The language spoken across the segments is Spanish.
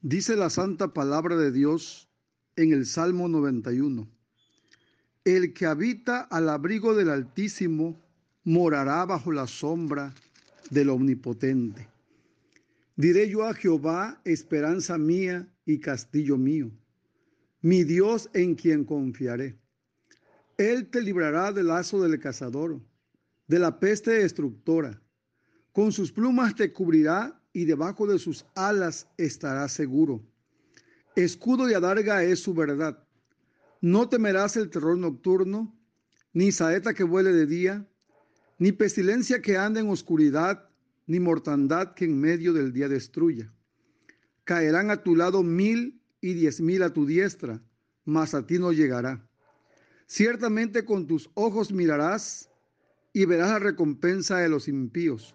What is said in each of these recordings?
Dice la santa palabra de Dios en el Salmo 91. El que habita al abrigo del Altísimo morará bajo la sombra del Omnipotente. Diré yo a Jehová, esperanza mía y castillo mío, mi Dios en quien confiaré. Él te librará del lazo del cazador, de la peste destructora. Con sus plumas te cubrirá y debajo de sus alas estarás seguro. Escudo y adarga es su verdad. No temerás el terror nocturno, ni saeta que vuele de día, ni pestilencia que ande en oscuridad, ni mortandad que en medio del día destruya. Caerán a tu lado mil y diez mil a tu diestra, mas a ti no llegará. Ciertamente con tus ojos mirarás y verás la recompensa de los impíos.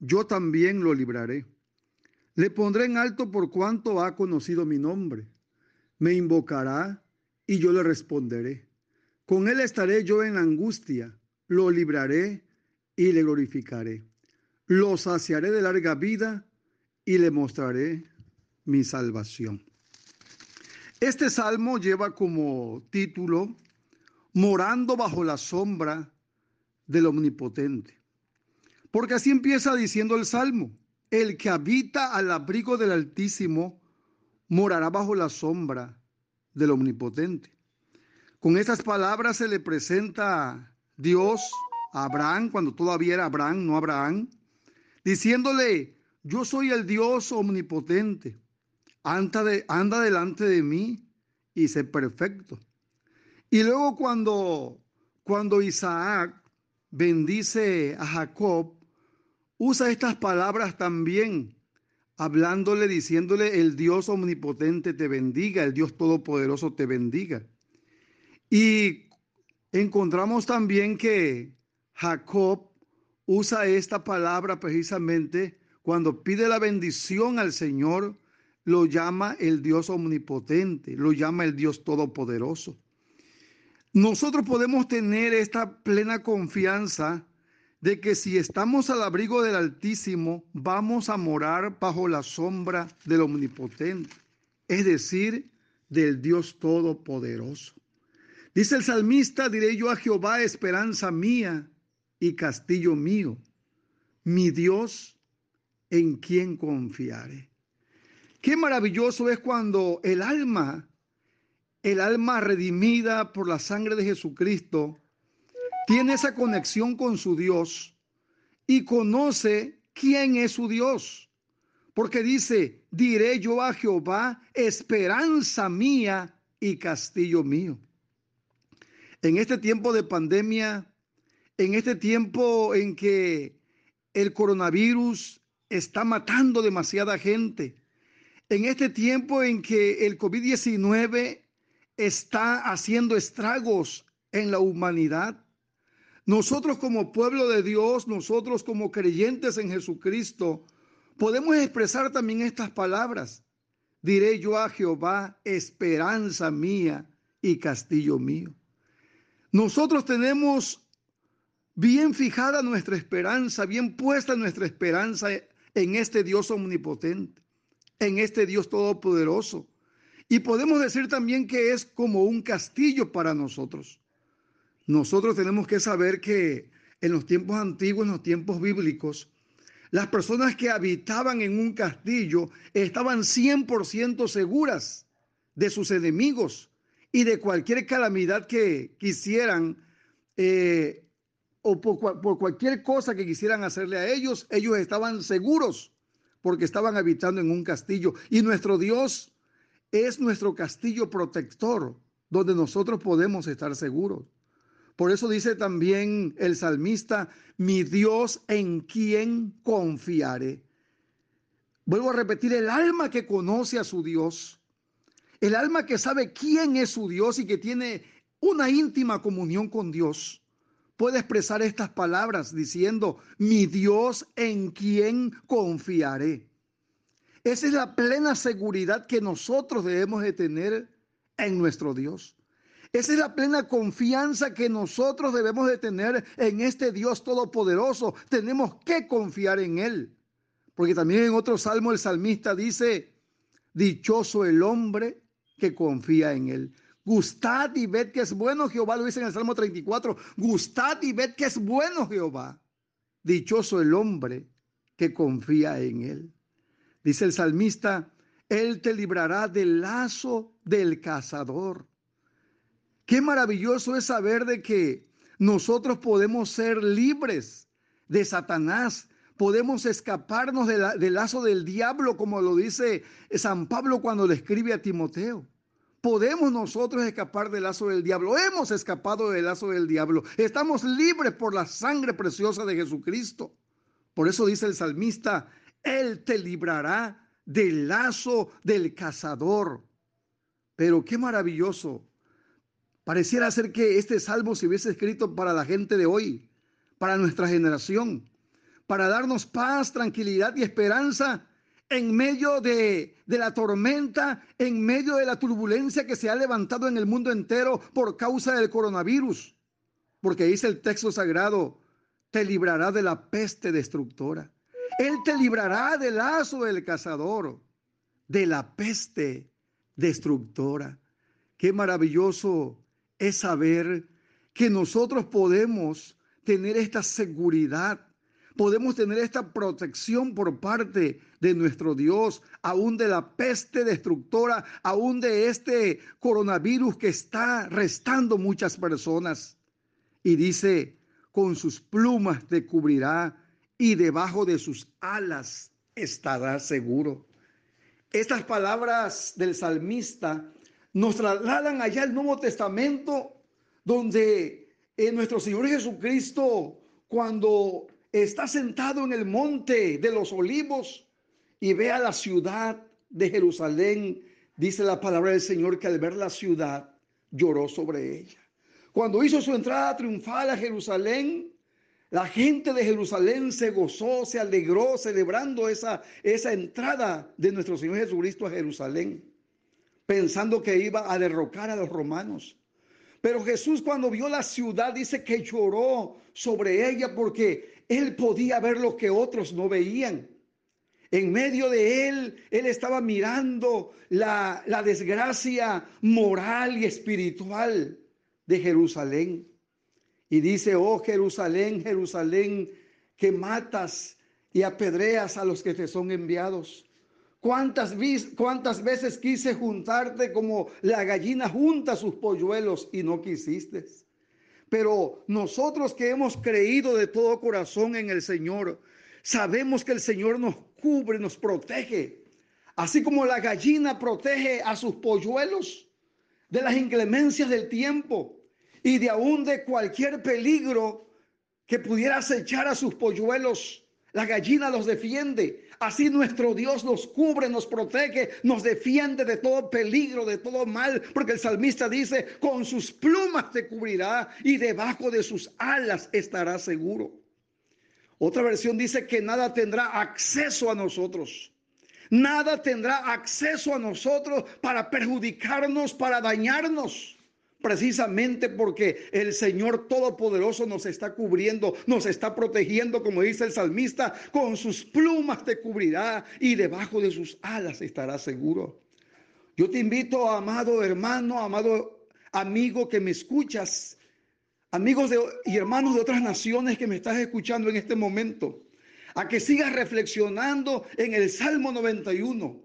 yo también lo libraré. Le pondré en alto por cuanto ha conocido mi nombre. Me invocará y yo le responderé. Con él estaré yo en angustia, lo libraré y le glorificaré. Lo saciaré de larga vida y le mostraré mi salvación. Este salmo lleva como título Morando bajo la sombra del Omnipotente. Porque así empieza diciendo el Salmo, el que habita al abrigo del Altísimo morará bajo la sombra del Omnipotente. Con estas palabras se le presenta Dios a Abraham, cuando todavía era Abraham, no Abraham, diciéndole, yo soy el Dios omnipotente, anda, de, anda delante de mí y sé perfecto. Y luego cuando, cuando Isaac bendice a Jacob, usa estas palabras también, hablándole, diciéndole, el Dios omnipotente te bendiga, el Dios todopoderoso te bendiga. Y encontramos también que Jacob usa esta palabra precisamente cuando pide la bendición al Señor, lo llama el Dios omnipotente, lo llama el Dios todopoderoso. Nosotros podemos tener esta plena confianza de que si estamos al abrigo del Altísimo, vamos a morar bajo la sombra del Omnipotente, es decir, del Dios Todopoderoso. Dice el salmista, diré yo a Jehová, esperanza mía y castillo mío, mi Dios en quien confiaré. Qué maravilloso es cuando el alma, el alma redimida por la sangre de Jesucristo, tiene esa conexión con su Dios y conoce quién es su Dios. Porque dice, diré yo a Jehová, esperanza mía y castillo mío. En este tiempo de pandemia, en este tiempo en que el coronavirus está matando demasiada gente, en este tiempo en que el COVID-19 está haciendo estragos en la humanidad, nosotros como pueblo de Dios, nosotros como creyentes en Jesucristo, podemos expresar también estas palabras. Diré yo a Jehová, esperanza mía y castillo mío. Nosotros tenemos bien fijada nuestra esperanza, bien puesta nuestra esperanza en este Dios omnipotente, en este Dios todopoderoso. Y podemos decir también que es como un castillo para nosotros. Nosotros tenemos que saber que en los tiempos antiguos, en los tiempos bíblicos, las personas que habitaban en un castillo estaban 100% seguras de sus enemigos y de cualquier calamidad que quisieran eh, o por, por, cualquier cosa que quisieran hacerle a ellos, ellos estaban seguros porque estaban habitando en un castillo. Y nuestro Dios es nuestro castillo protector donde nosotros podemos estar seguros. Por eso dice también el salmista, mi Dios en quien confiaré. Vuelvo a repetir, el alma que conoce a su Dios, el alma que sabe quién es su Dios y que tiene una íntima comunión con Dios, puede expresar estas palabras diciendo, mi Dios en quien confiaré. Esa es la plena seguridad que nosotros debemos de tener en nuestro Dios. Esa es la plena confianza que nosotros debemos de tener en este Dios todopoderoso. Tenemos que confiar en Él. Porque también en otro salmo el salmista dice, dichoso el hombre que confía en Él. Gustad y ved que es bueno Jehová, lo dice en el Salmo 34. Gustad y ved que es bueno Jehová. Dichoso el hombre que confía en Él. Dice el salmista, Él te librará del lazo del cazador. Qué maravilloso es saber de que nosotros podemos ser libres de Satanás, podemos escaparnos del lazo del diablo, como lo dice San Pablo cuando le escribe a Timoteo. Podemos nosotros escapar del lazo del diablo. Hemos escapado del lazo del diablo. Estamos libres por la sangre preciosa de Jesucristo. Por eso dice el salmista, Él te librará del lazo del cazador. Pero qué maravilloso Pareciera ser que este salmo se hubiese escrito para la gente de hoy, para nuestra generación, para darnos paz, tranquilidad y esperanza en medio de, de, la tormenta, en medio de la turbulencia que se ha levantado en el mundo entero por causa del coronavirus. Porque dice el texto sagrado, te librará de la peste destructora. Él te librará del lazo del cazador, de la peste destructora. Qué maravilloso es saber que nosotros podemos tener esta seguridad, podemos tener esta protección por parte de nuestro Dios, aún de la peste destructora, aún de este coronavirus que está restando muchas personas. Y dice, con sus plumas te cubrirá y debajo de sus alas estará seguro. Estas palabras del salmista nos trasladan allá al Nuevo Testamento, donde en nuestro Señor Jesucristo, cuando está sentado en el monte de los olivos y ve a la ciudad de Jerusalén, dice la palabra del Señor que al ver la ciudad lloró sobre ella. Cuando hizo su entrada triunfal a Jerusalén, la gente de Jerusalén se gozó, se alegró celebrando esa, esa entrada de nuestro Señor Jesucristo a Jerusalén pensando que iba a derrocar a los romanos. Pero Jesús cuando vio la ciudad dice que lloró sobre ella porque él podía ver lo que otros no veían. En medio de él, él estaba mirando la, la desgracia moral y espiritual de Jerusalén. Y dice, oh Jerusalén, Jerusalén, que matas y apedreas a los que te son enviados. ¿Cuántas, ¿Cuántas veces quise juntarte como la gallina junta sus polluelos y no quisiste? Pero nosotros que hemos creído de todo corazón en el Señor, sabemos que el Señor nos cubre, nos protege. Así como la gallina protege a sus polluelos de las inclemencias del tiempo y de aún de cualquier peligro que pudiera acechar a sus polluelos. La gallina los defiende. Así nuestro Dios nos cubre, nos protege, nos defiende de todo peligro, de todo mal, porque el salmista dice, con sus plumas te cubrirá y debajo de sus alas estará seguro. Otra versión dice que nada tendrá acceso a nosotros. Nada tendrá acceso a nosotros para perjudicarnos, para dañarnos precisamente porque el Señor Todopoderoso nos está cubriendo, nos está protegiendo, como dice el salmista, con sus plumas te cubrirá y debajo de sus alas estará seguro. Yo te invito, amado hermano, amado amigo que me escuchas, amigos y hermanos de otras naciones que me estás escuchando en este momento, a que sigas reflexionando en el Salmo 91,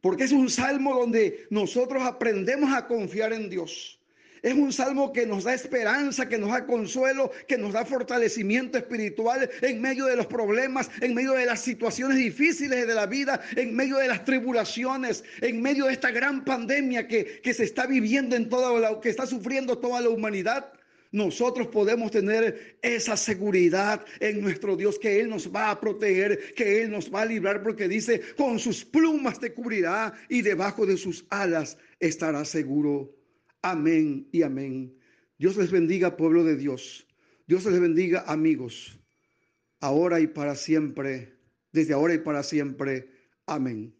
porque es un salmo donde nosotros aprendemos a confiar en Dios es un salmo que nos da esperanza, que nos da consuelo, que nos da fortalecimiento espiritual en medio de los problemas, en medio de las situaciones difíciles de la vida, en medio de las tribulaciones, en medio de esta gran pandemia que, que se está viviendo en toda la, que está sufriendo toda la humanidad. nosotros podemos tener esa seguridad en nuestro Dios que Él nos va a proteger, que Él nos va a librar, porque dice, con sus plumas te cubrirá y debajo de sus alas estará seguro. Amén y amén. Dios les bendiga, pueblo de Dios. Dios les bendiga, amigos, ahora y para siempre, desde ahora y para siempre. Amén.